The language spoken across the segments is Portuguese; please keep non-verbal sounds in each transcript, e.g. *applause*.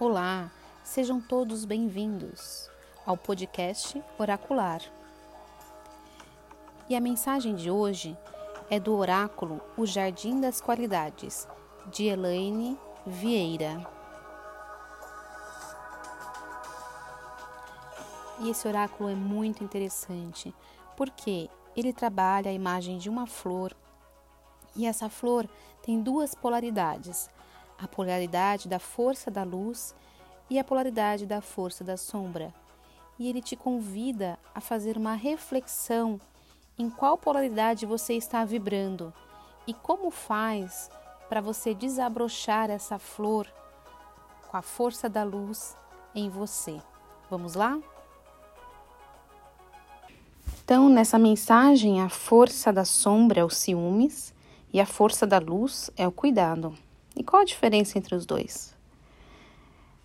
Olá, sejam todos bem-vindos ao podcast Oracular. E a mensagem de hoje é do oráculo O Jardim das Qualidades, de Elaine Vieira. E esse oráculo é muito interessante porque ele trabalha a imagem de uma flor e essa flor tem duas polaridades a polaridade da força da luz e a polaridade da força da sombra. E ele te convida a fazer uma reflexão em qual polaridade você está vibrando e como faz para você desabrochar essa flor com a força da luz em você. Vamos lá? Então, nessa mensagem, a força da sombra é o ciúmes e a força da luz é o cuidado. E qual a diferença entre os dois?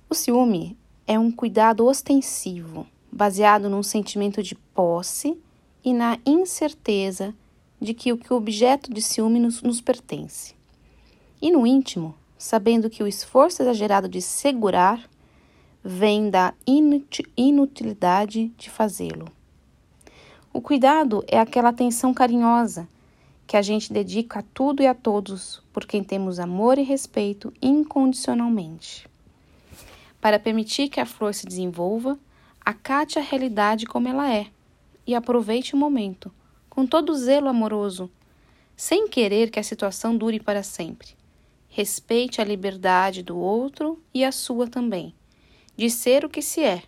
O ciúme é um cuidado ostensivo, baseado num sentimento de posse e na incerteza de que o que objeto de ciúme nos, nos pertence. E no íntimo, sabendo que o esforço exagerado de segurar vem da inutilidade de fazê-lo. O cuidado é aquela atenção carinhosa que a gente dedica a tudo e a todos por quem temos amor e respeito incondicionalmente. Para permitir que a flor se desenvolva, acate a realidade como ela é e aproveite o momento, com todo zelo amoroso, sem querer que a situação dure para sempre. Respeite a liberdade do outro e a sua também, de ser o que se é,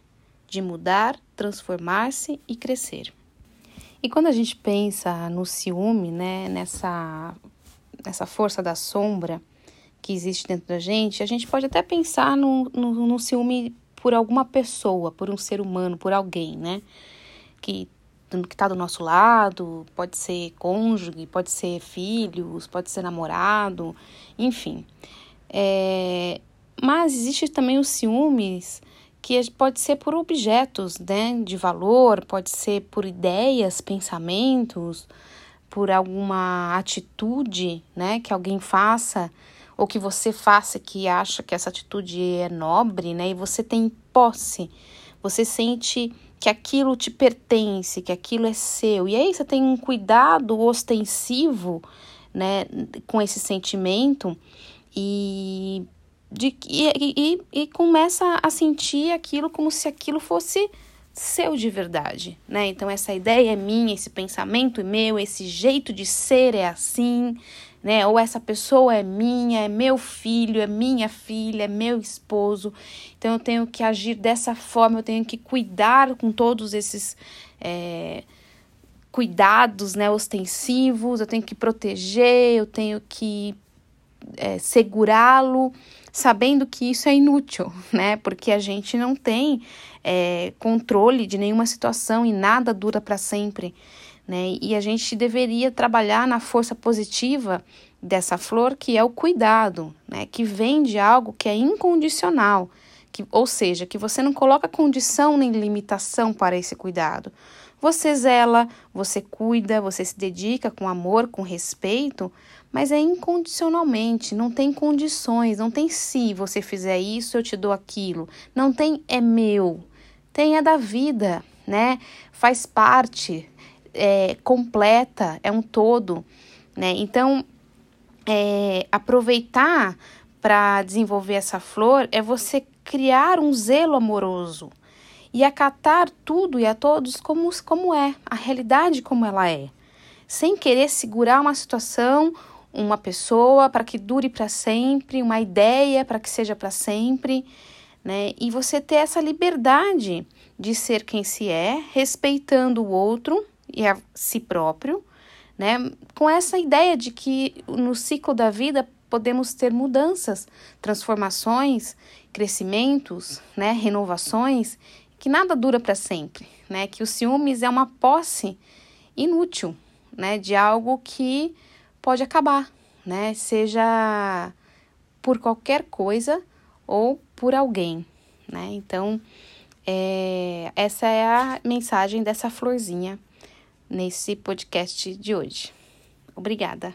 de mudar, transformar-se e crescer. E quando a gente pensa no ciúme, né, nessa, nessa força da sombra que existe dentro da gente, a gente pode até pensar no, no, no ciúme por alguma pessoa, por um ser humano, por alguém, né? Que que está do nosso lado, pode ser cônjuge, pode ser filhos, pode ser namorado, enfim. É, mas existe também os ciúmes que pode ser por objetos né, de valor, pode ser por ideias, pensamentos, por alguma atitude né, que alguém faça ou que você faça que acha que essa atitude é nobre, né, e você tem posse, você sente que aquilo te pertence, que aquilo é seu, e aí você tem um cuidado ostensivo né, com esse sentimento e de, e, e, e começa a sentir aquilo como se aquilo fosse seu de verdade, né? Então essa ideia é minha, esse pensamento é meu, esse jeito de ser é assim, né? Ou essa pessoa é minha, é meu filho, é minha filha, é meu esposo. Então eu tenho que agir dessa forma, eu tenho que cuidar com todos esses é, cuidados, né? Ostensivos, eu tenho que proteger, eu tenho que é, segurá-lo sabendo que isso é inútil, *laughs* né? Porque a gente não tem é, controle de nenhuma situação e nada dura para sempre, né? E a gente deveria trabalhar na força positiva dessa flor, que é o cuidado, né? Que vem de algo que é incondicional, que, ou seja, que você não coloca condição nem limitação para esse cuidado. Você zela, você cuida, você se dedica com amor, com respeito, mas é incondicionalmente, não tem condições, não tem se você fizer isso, eu te dou aquilo. Não tem é meu, tem é da vida, né? Faz parte, é completa, é um todo, né? Então, é, aproveitar para desenvolver essa flor é você criar um zelo amoroso e acatar tudo e a todos como, como é, a realidade como ela é, sem querer segurar uma situação uma pessoa para que dure para sempre, uma ideia para que seja para sempre, né? E você ter essa liberdade de ser quem se é, respeitando o outro e a si próprio, né? Com essa ideia de que no ciclo da vida podemos ter mudanças, transformações, crescimentos, né, renovações, que nada dura para sempre, né? Que o ciúmes é uma posse inútil, né, de algo que pode acabar, né? Seja por qualquer coisa ou por alguém, né? Então, é, essa é a mensagem dessa florzinha nesse podcast de hoje. Obrigada.